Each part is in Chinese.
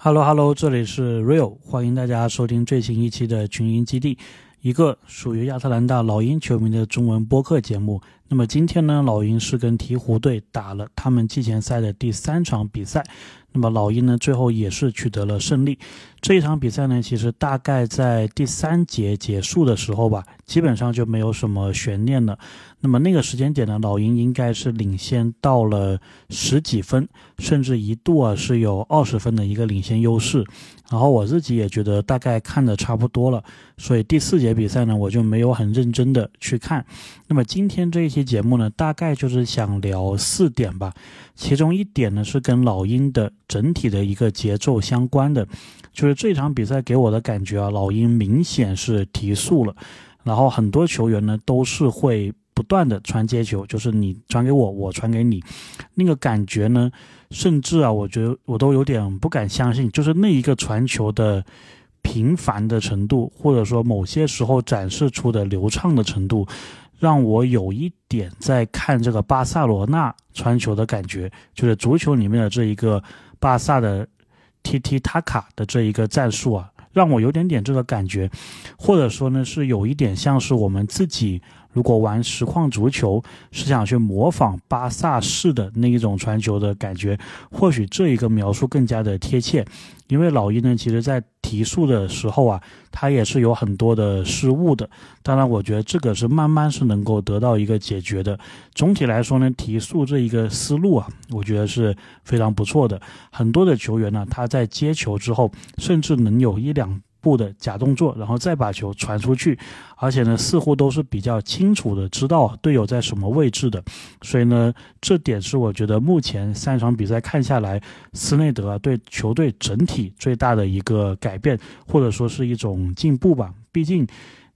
Hello Hello，这里是 Real，欢迎大家收听最新一期的群英基地，一个属于亚特兰大老鹰球迷的中文播客节目。那么今天呢，老鹰是跟鹈鹕队打了他们季前赛的第三场比赛。那么老鹰呢，最后也是取得了胜利。这一场比赛呢，其实大概在第三节结束的时候吧，基本上就没有什么悬念了。那么那个时间点呢，老鹰应该是领先到了十几分，甚至一度啊是有二十分的一个领先优势。然后我自己也觉得大概看的差不多了，所以第四节比赛呢，我就没有很认真的去看。那么今天这一期节目呢，大概就是想聊四点吧，其中一点呢是跟老鹰的整体的一个节奏相关的。就是这场比赛给我的感觉啊，老鹰明显是提速了，然后很多球员呢都是会不断的传接球，就是你传给我，我传给你，那个感觉呢，甚至啊，我觉得我都有点不敢相信，就是那一个传球的频繁的程度，或者说某些时候展示出的流畅的程度，让我有一点在看这个巴塞罗那传球的感觉，就是足球里面的这一个巴萨的。踢踢塔卡的这一个战术啊，让我有点点这个感觉，或者说呢，是有一点像是我们自己如果玩实况足球，是想去模仿巴萨式的那一种传球的感觉，或许这一个描述更加的贴切。因为老鹰呢，其实在提速的时候啊，他也是有很多的失误的。当然，我觉得这个是慢慢是能够得到一个解决的。总体来说呢，提速这一个思路啊，我觉得是非常不错的。很多的球员呢，他在接球之后，甚至能有一两。步的假动作，然后再把球传出去，而且呢，似乎都是比较清楚的知道队友在什么位置的，所以呢，这点是我觉得目前三场比赛看下来，斯内德对球队整体最大的一个改变，或者说是一种进步吧。毕竟。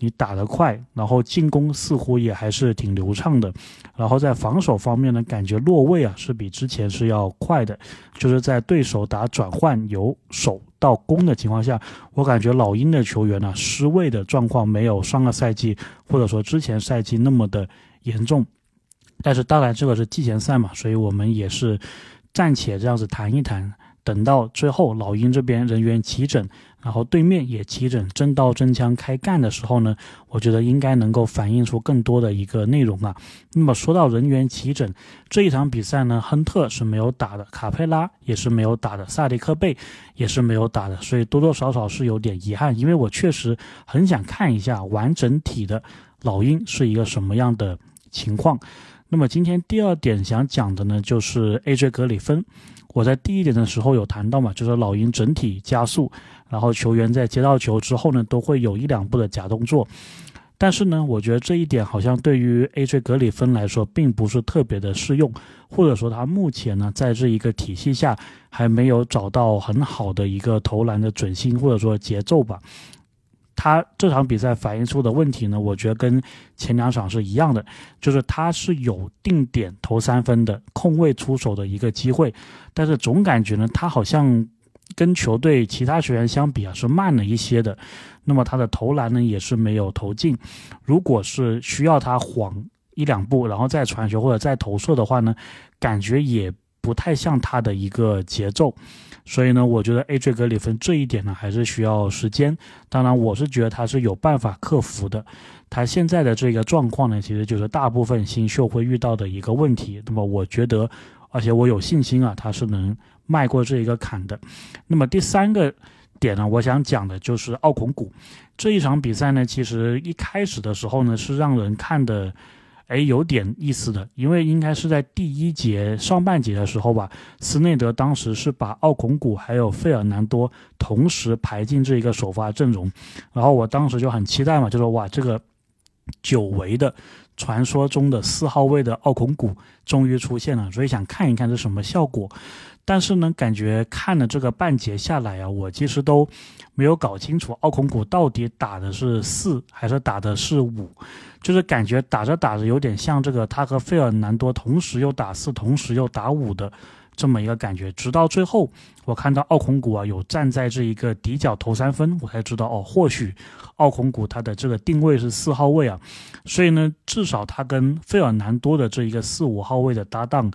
你打得快，然后进攻似乎也还是挺流畅的，然后在防守方面呢，感觉落位啊是比之前是要快的，就是在对手打转换由守到攻的情况下，我感觉老鹰的球员呢失位的状况没有上个赛季或者说之前赛季那么的严重，但是当然这个是季前赛嘛，所以我们也是暂且这样子谈一谈。等到最后，老鹰这边人员齐整，然后对面也齐整，真刀真枪开干的时候呢，我觉得应该能够反映出更多的一个内容啊。那么说到人员齐整，这一场比赛呢，亨特是没有打的，卡佩拉也是没有打的，萨迪克贝也是没有打的，所以多多少少是有点遗憾，因为我确实很想看一下完整体的老鹰是一个什么样的情况。那么今天第二点想讲的呢，就是 AJ 格里芬。我在第一点的时候有谈到嘛，就是老鹰整体加速，然后球员在接到球之后呢，都会有一两步的假动作。但是呢，我觉得这一点好像对于 AJ 格里芬来说并不是特别的适用，或者说他目前呢在这一个体系下还没有找到很好的一个投篮的准心或者说节奏吧。他这场比赛反映出的问题呢，我觉得跟前两场是一样的，就是他是有定点投三分的空位出手的一个机会，但是总感觉呢，他好像跟球队其他球员相比啊是慢了一些的，那么他的投篮呢也是没有投进，如果是需要他晃一两步然后再传球或者再投射的话呢，感觉也不太像他的一个节奏。所以呢，我觉得 AJ 格里芬这一点呢，还是需要时间。当然，我是觉得他是有办法克服的。他现在的这个状况呢，其实就是大部分新秀会遇到的一个问题。那么，我觉得，而且我有信心啊，他是能迈过这一个坎的。那么第三个点呢，我想讲的就是奥孔古这一场比赛呢，其实一开始的时候呢，是让人看的。哎，有点意思的，因为应该是在第一节上半节的时候吧，斯内德当时是把奥孔古还有费尔南多同时排进这一个首发阵容，然后我当时就很期待嘛，就说哇，这个久违的传说中的四号位的奥孔古终于出现了，所以想看一看是什么效果。但是呢，感觉看了这个半节下来啊，我其实都没有搞清楚奥孔古到底打的是四还是打的是五，就是感觉打着打着有点像这个他和费尔南多同时又打四，同时又打五的这么一个感觉。直到最后，我看到奥孔古啊有站在这一个底角投三分，我才知道哦，或许奥孔古他的这个定位是四号位啊，所以呢，至少他跟费尔南多的这一个四五号位的搭档。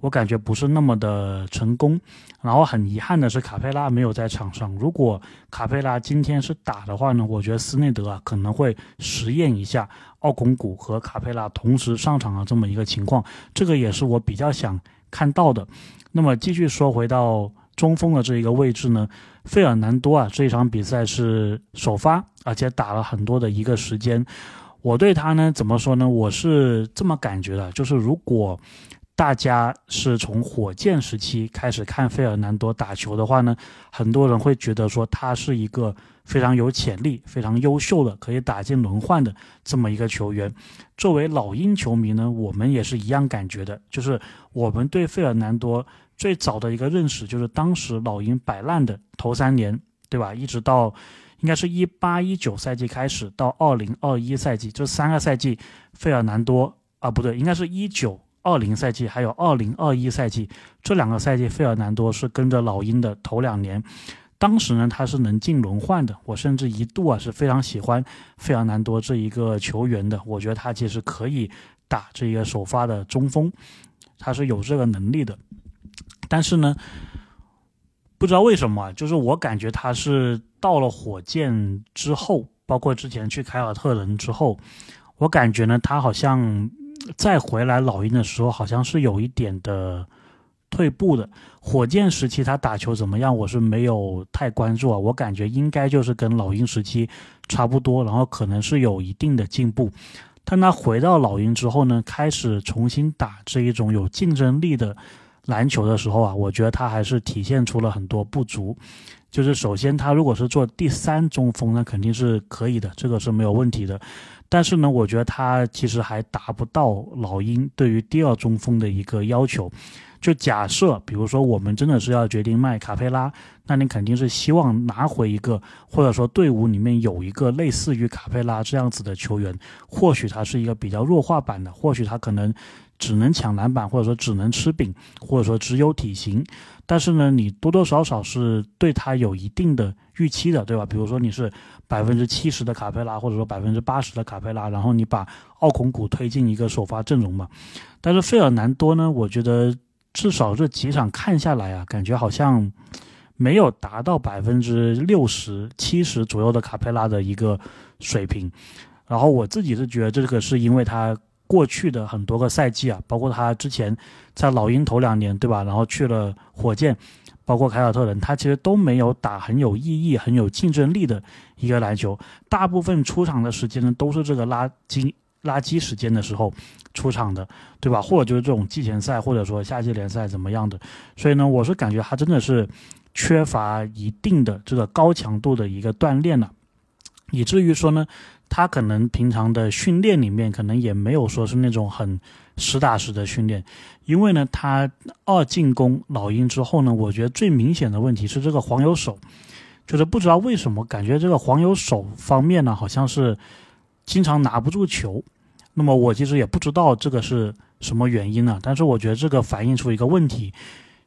我感觉不是那么的成功。然后很遗憾的是，卡佩拉没有在场上。如果卡佩拉今天是打的话呢，我觉得斯内德啊可能会实验一下奥孔古和卡佩拉同时上场的这么一个情况，这个也是我比较想看到的。那么继续说回到中锋的这一个位置呢，费尔南多啊这一场比赛是首发，而且打了很多的一个时间。我对他呢怎么说呢？我是这么感觉的，就是如果。大家是从火箭时期开始看费尔南多打球的话呢，很多人会觉得说他是一个非常有潜力、非常优秀的，可以打进轮换的这么一个球员。作为老鹰球迷呢，我们也是一样感觉的，就是我们对费尔南多最早的一个认识，就是当时老鹰摆烂的头三年，对吧？一直到应该是一八一九赛季开始到二零二一赛季这三个赛季，费尔南多啊，不对，应该是一九。二零赛季还有二零二一赛季这两个赛季，费尔南多是跟着老鹰的头两年。当时呢，他是能进轮换的。我甚至一度啊是非常喜欢费尔南多这一个球员的。我觉得他其实可以打这个首发的中锋，他是有这个能力的。但是呢，不知道为什么，就是我感觉他是到了火箭之后，包括之前去凯尔特人之后，我感觉呢，他好像。再回来老鹰的时候，好像是有一点的退步的。火箭时期他打球怎么样，我是没有太关注啊。我感觉应该就是跟老鹰时期差不多，然后可能是有一定的进步。但他回到老鹰之后呢，开始重新打这一种有竞争力的篮球的时候啊，我觉得他还是体现出了很多不足。就是首先，他如果是做第三中锋，那肯定是可以的，这个是没有问题的。但是呢，我觉得他其实还达不到老鹰对于第二中锋的一个要求。就假设，比如说我们真的是要决定卖卡佩拉，那你肯定是希望拿回一个，或者说队伍里面有一个类似于卡佩拉这样子的球员。或许他是一个比较弱化版的，或许他可能只能抢篮板，或者说只能吃饼，或者说只有体型。但是呢，你多多少少是对他有一定的预期的，对吧？比如说你是百分之七十的卡佩拉，或者说百分之八十的卡佩拉，然后你把奥孔古推进一个首发阵容嘛。但是费尔南多呢，我觉得至少这几场看下来啊，感觉好像没有达到百分之六十七十左右的卡佩拉的一个水平。然后我自己是觉得这个是因为他。过去的很多个赛季啊，包括他之前在老鹰头两年，对吧？然后去了火箭，包括凯尔特人，他其实都没有打很有意义、很有竞争力的一个篮球。大部分出场的时间呢，都是这个垃圾垃圾时间的时候出场的，对吧？或者就是这种季前赛，或者说夏季联赛怎么样的。所以呢，我是感觉他真的是缺乏一定的这个高强度的一个锻炼了，以至于说呢。他可能平常的训练里面，可能也没有说是那种很实打实的训练，因为呢，他二进攻老鹰之后呢，我觉得最明显的问题是这个黄油手，就是不知道为什么感觉这个黄油手方面呢，好像是经常拿不住球。那么我其实也不知道这个是什么原因呢，但是我觉得这个反映出一个问题，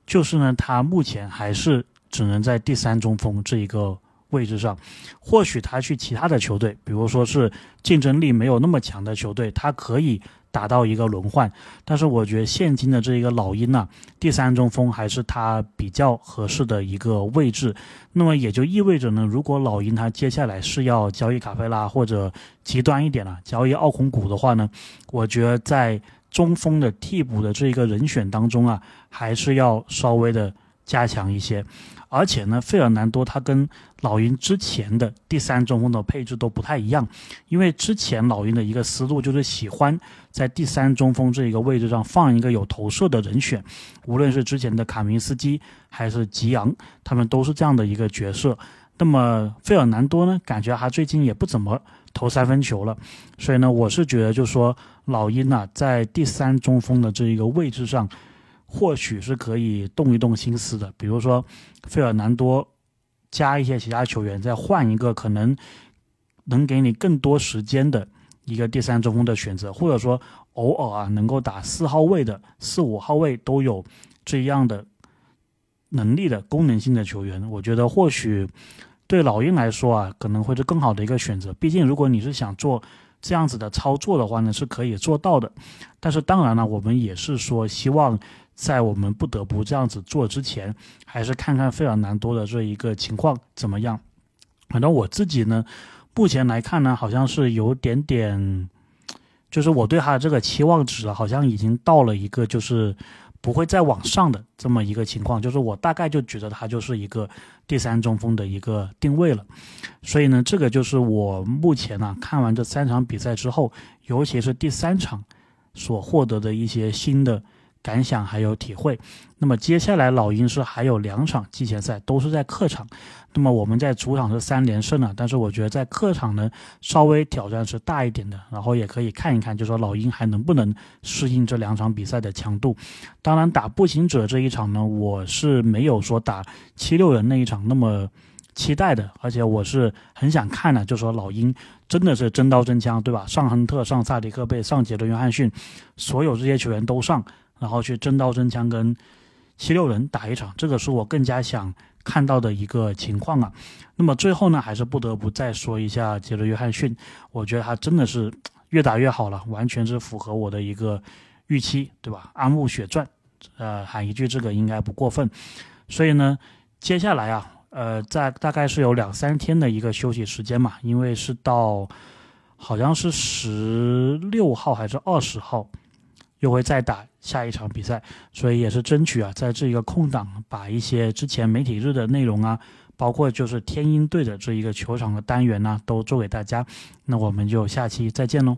就是呢，他目前还是只能在第三中锋这一个。位置上，或许他去其他的球队，比如说是竞争力没有那么强的球队，他可以打到一个轮换。但是我觉得现今的这一个老鹰呢，第三中锋还是他比较合适的一个位置。那么也就意味着呢，如果老鹰他接下来是要交易卡佩拉，或者极端一点了交易奥孔古的话呢，我觉得在中锋的替补的这一个人选当中啊，还是要稍微的加强一些。而且呢，费尔南多他跟老鹰之前的第三中锋的配置都不太一样，因为之前老鹰的一个思路就是喜欢在第三中锋这一个位置上放一个有投射的人选，无论是之前的卡明斯基还是吉扬，他们都是这样的一个角色。那么费尔南多呢，感觉他最近也不怎么投三分球了，所以呢，我是觉得就是说老鹰啊，在第三中锋的这一个位置上。或许是可以动一动心思的，比如说费尔南多加一些其他球员，再换一个可能能给你更多时间的一个第三中锋的选择，或者说偶尔啊能够打四号位的、四五号位都有这样的能力的功能性的球员，我觉得或许对老鹰来说啊可能会是更好的一个选择。毕竟如果你是想做。这样子的操作的话呢，是可以做到的，但是当然了，我们也是说希望在我们不得不这样子做之前，还是看看费尔南多的这一个情况怎么样。反正我自己呢，目前来看呢，好像是有点点，就是我对他的这个期望值好像已经到了一个就是不会再往上的这么一个情况，就是我大概就觉得他就是一个第三中锋的一个定位了。所以呢，这个就是我目前呢看完这三场比赛之后，尤其是第三场所获得的一些新的。感想还有体会，那么接下来老鹰是还有两场季前赛都是在客场，那么我们在主场是三连胜了，但是我觉得在客场呢稍微挑战是大一点的，然后也可以看一看，就说老鹰还能不能适应这两场比赛的强度。当然打步行者这一场呢，我是没有说打七六人那一场那么期待的，而且我是很想看的，就说老鹰真的是真刀真枪，对吧？上亨特、上萨迪克贝、上杰伦约翰逊，所有这些球员都上。然后去真刀真枪跟七六人打一场，这个是我更加想看到的一个情况啊。那么最后呢，还是不得不再说一下杰伦约翰逊，我觉得他真的是越打越好了，完全是符合我的一个预期，对吧？安慕血赚，呃，喊一句这个应该不过分。所以呢，接下来啊，呃，在大概是有两三天的一个休息时间嘛，因为是到好像是十六号还是二十号。又会再打下一场比赛，所以也是争取啊，在这一个空档，把一些之前媒体日的内容啊，包括就是天鹰队的这一个球场的单元呢，都做给大家。那我们就下期再见喽。